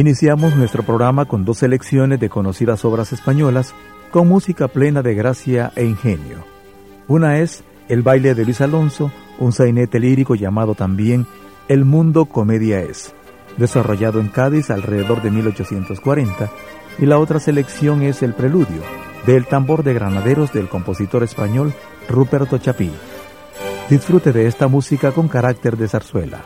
Iniciamos nuestro programa con dos selecciones de conocidas obras españolas con música plena de gracia e ingenio. Una es El baile de Luis Alonso, un sainete lírico llamado también El mundo comedia es, desarrollado en Cádiz alrededor de 1840, y la otra selección es El preludio, del tambor de granaderos del compositor español Ruperto Chapí. Disfrute de esta música con carácter de zarzuela.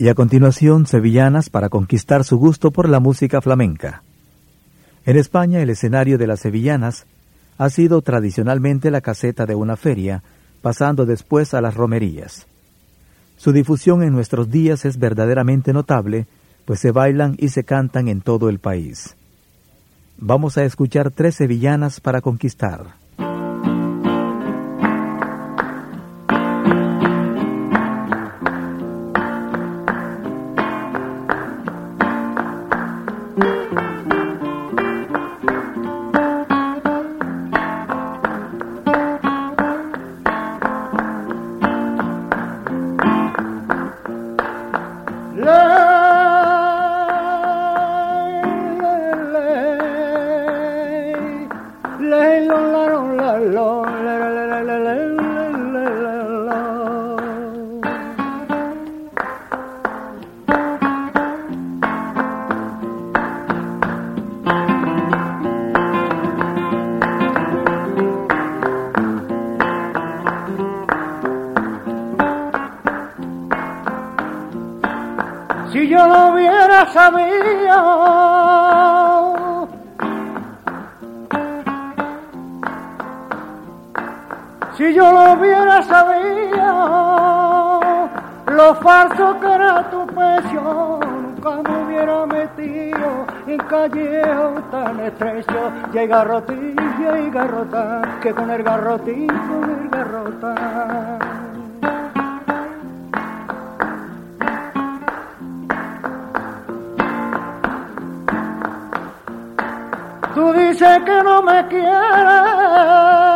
Y a continuación sevillanas para conquistar su gusto por la música flamenca. En España el escenario de las sevillanas ha sido tradicionalmente la caseta de una feria, pasando después a las romerías. Su difusión en nuestros días es verdaderamente notable, pues se bailan y se cantan en todo el país. Vamos a escuchar tres sevillanas para conquistar. lo falso que era tu pecho, nunca me hubiera metido en callejo tan estrecho. Y hay garrotilla y garrota, que con el garrotín, con el garrota. Tú dices que no me quieres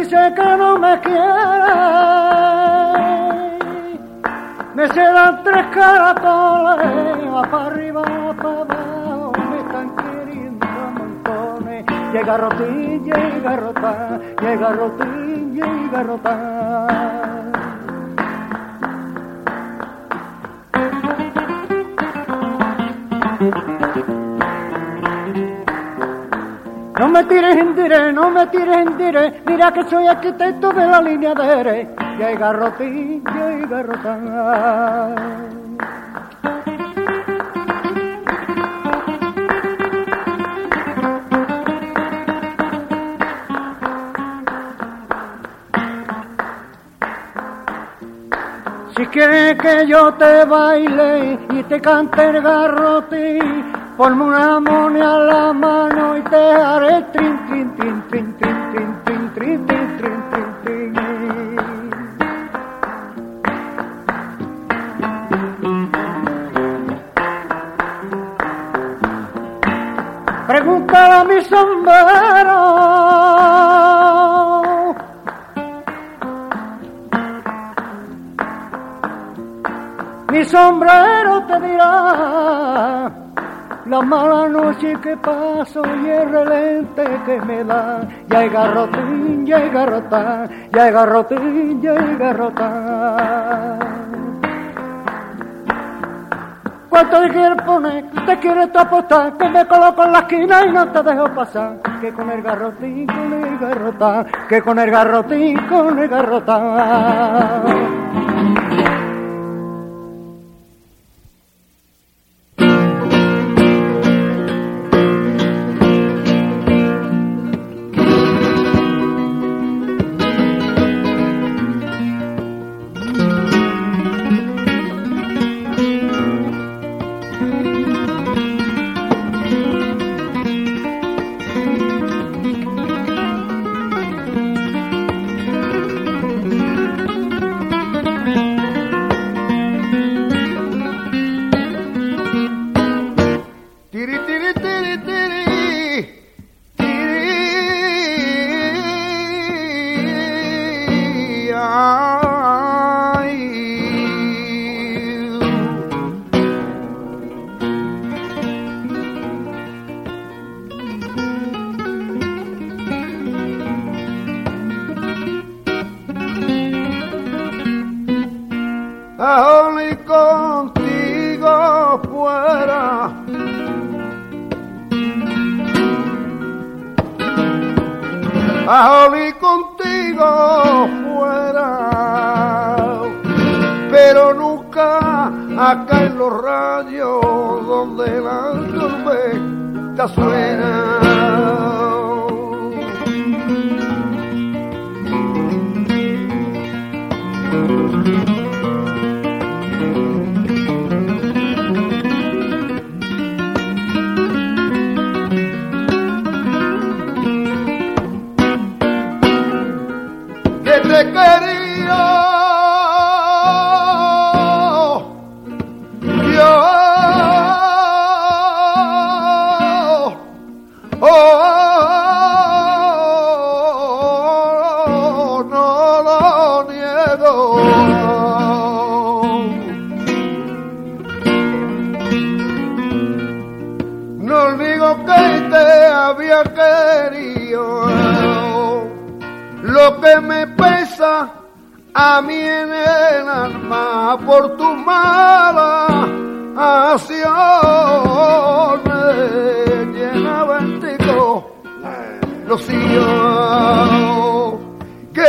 Tú dices que no me quieres. Me dan tres caratones, va para arriba, va para abajo, me están queriendo montones. Llega Rotín, llega Rotá, llega Rotín, llega Rotá. No me tires en dire, no me tires en dire, mira que soy arquitecto de la línea de Ere. Y garrotín, y garrotán. Si quieres que yo te baile y te cante el garrotín, ponme una moneda a la mano y te haré trin, trin, trin, trin, trin, trin, trin, trin, trin, trin, trin, Pregúntale a mi sombrero mi sombrero te dirá la mala noche que paso y el relente que me da. Ya hay garrotín, ya hay garrotán, ya hay garrotín, ya hay garrotán. ¿Cuánto te quieres poner? ¿Te quieres apostar? Que me coloco en la esquina y no te dejo pasar. Que con el garrotín, con el garrotán, que con el garrotín, con el garrotán.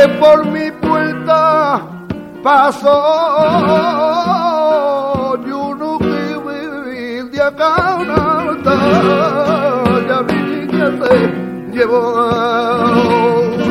por mi puerta pasó y uno que vivir de acá una alta, ya mi niña se llevó. A...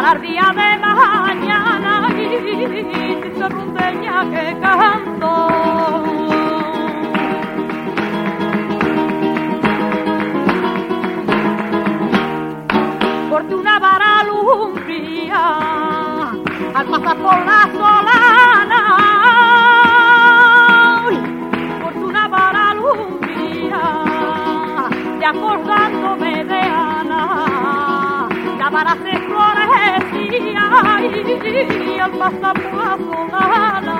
para el día de mañana y se rundeña que canto. Porque una vara lumbría al pasar la al la solana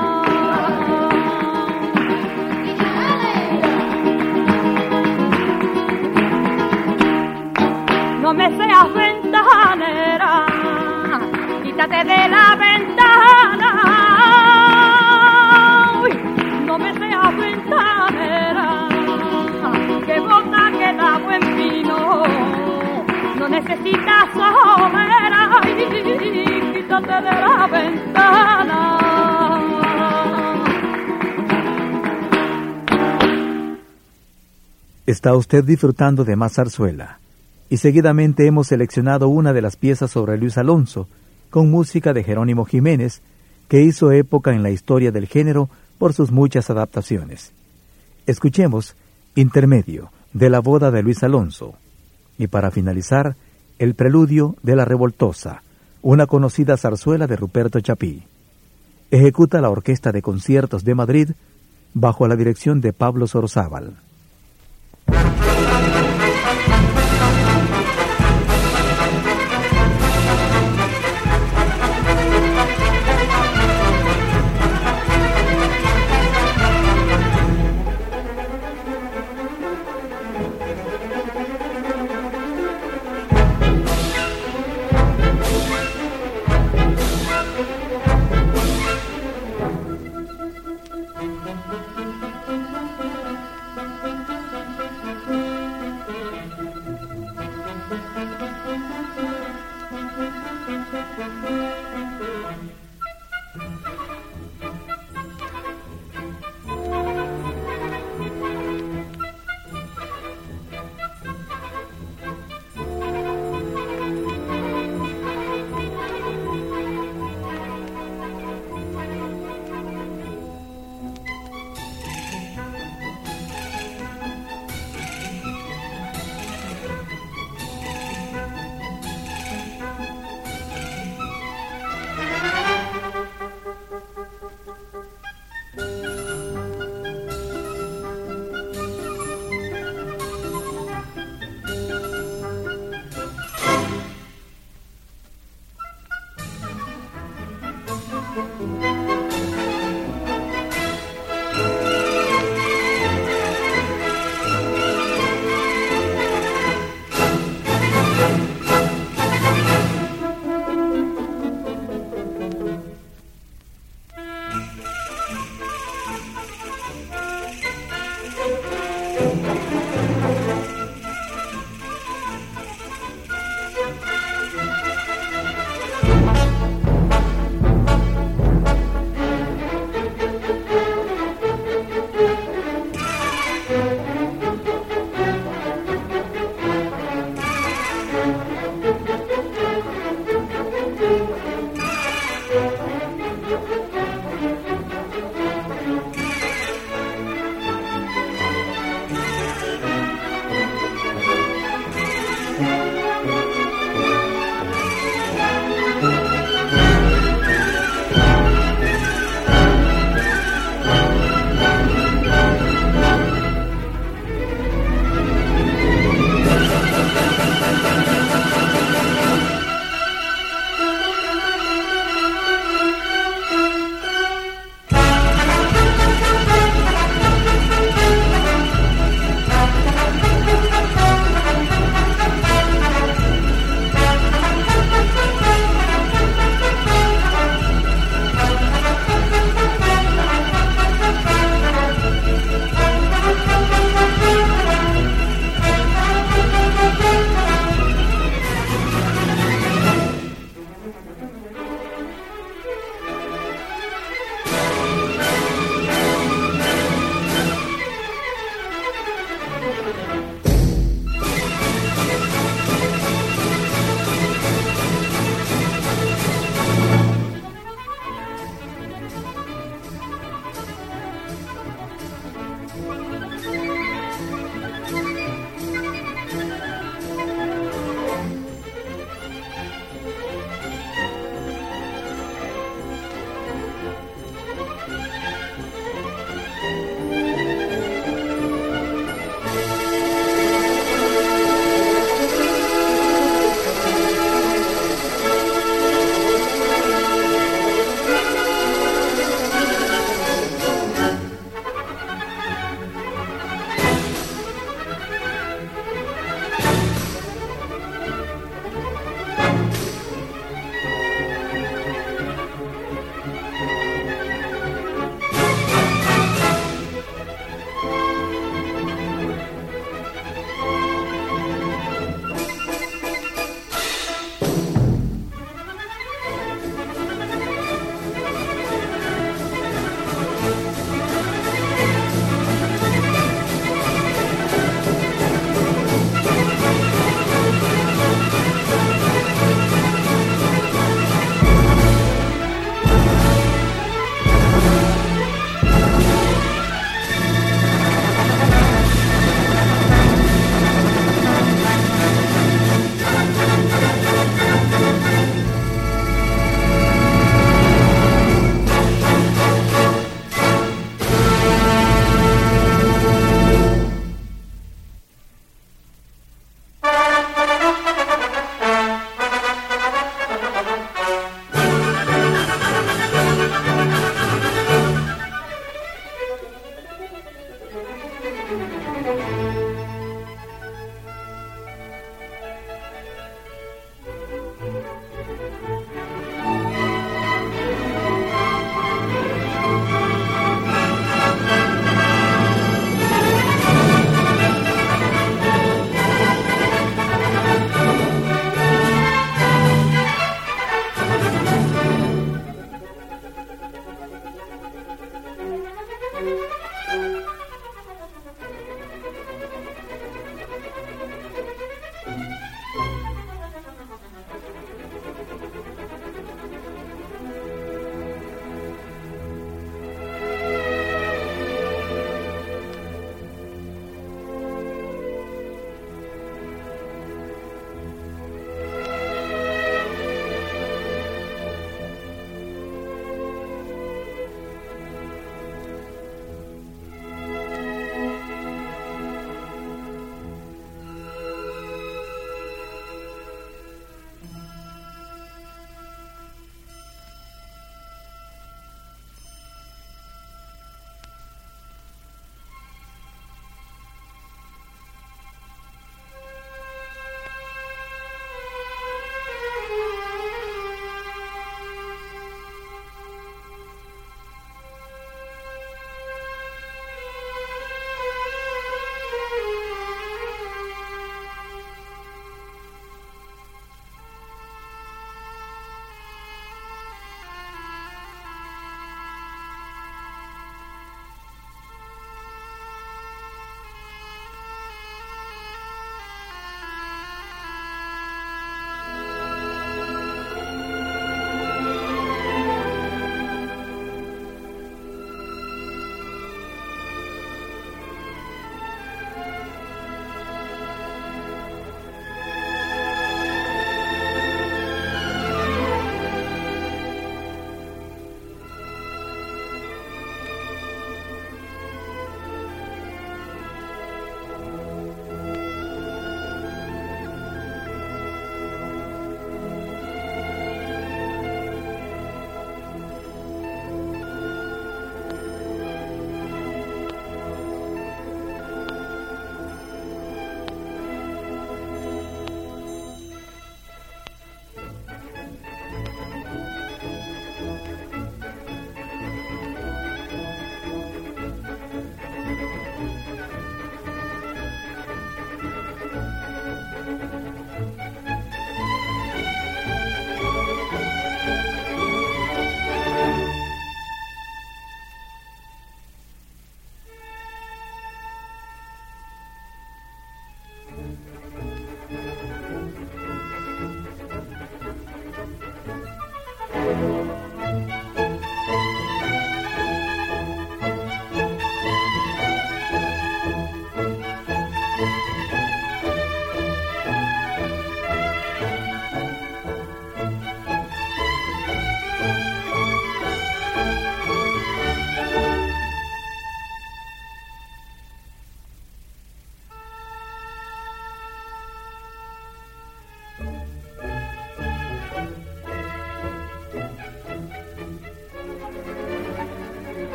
no me seas ventanera, quítate de la ventana. De la ventana. Está usted disfrutando de más zarzuela y seguidamente hemos seleccionado una de las piezas sobre Luis Alonso, con música de Jerónimo Jiménez, que hizo época en la historia del género por sus muchas adaptaciones. Escuchemos Intermedio de la boda de Luis Alonso y para finalizar, el preludio de La Revoltosa, una conocida zarzuela de Ruperto Chapí. Ejecuta la Orquesta de Conciertos de Madrid bajo la dirección de Pablo Sorzábal.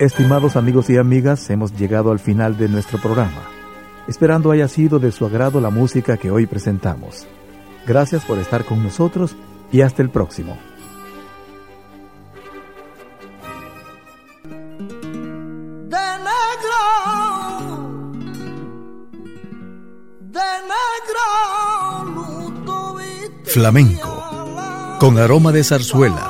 Estimados amigos y amigas, hemos llegado al final de nuestro programa, esperando haya sido de su agrado la música que hoy presentamos. Gracias por estar con nosotros y hasta el próximo. Flamenco, con aroma de zarzuela